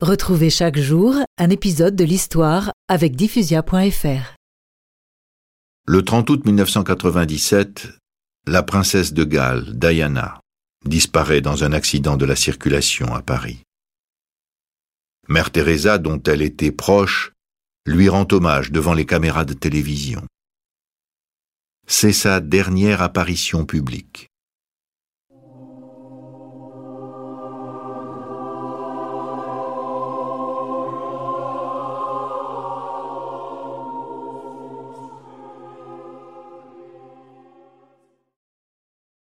Retrouvez chaque jour un épisode de l'histoire avec diffusia.fr. Le 30 août 1997, la princesse de Galles, Diana, disparaît dans un accident de la circulation à Paris. Mère Teresa, dont elle était proche, lui rend hommage devant les caméras de télévision. C'est sa dernière apparition publique.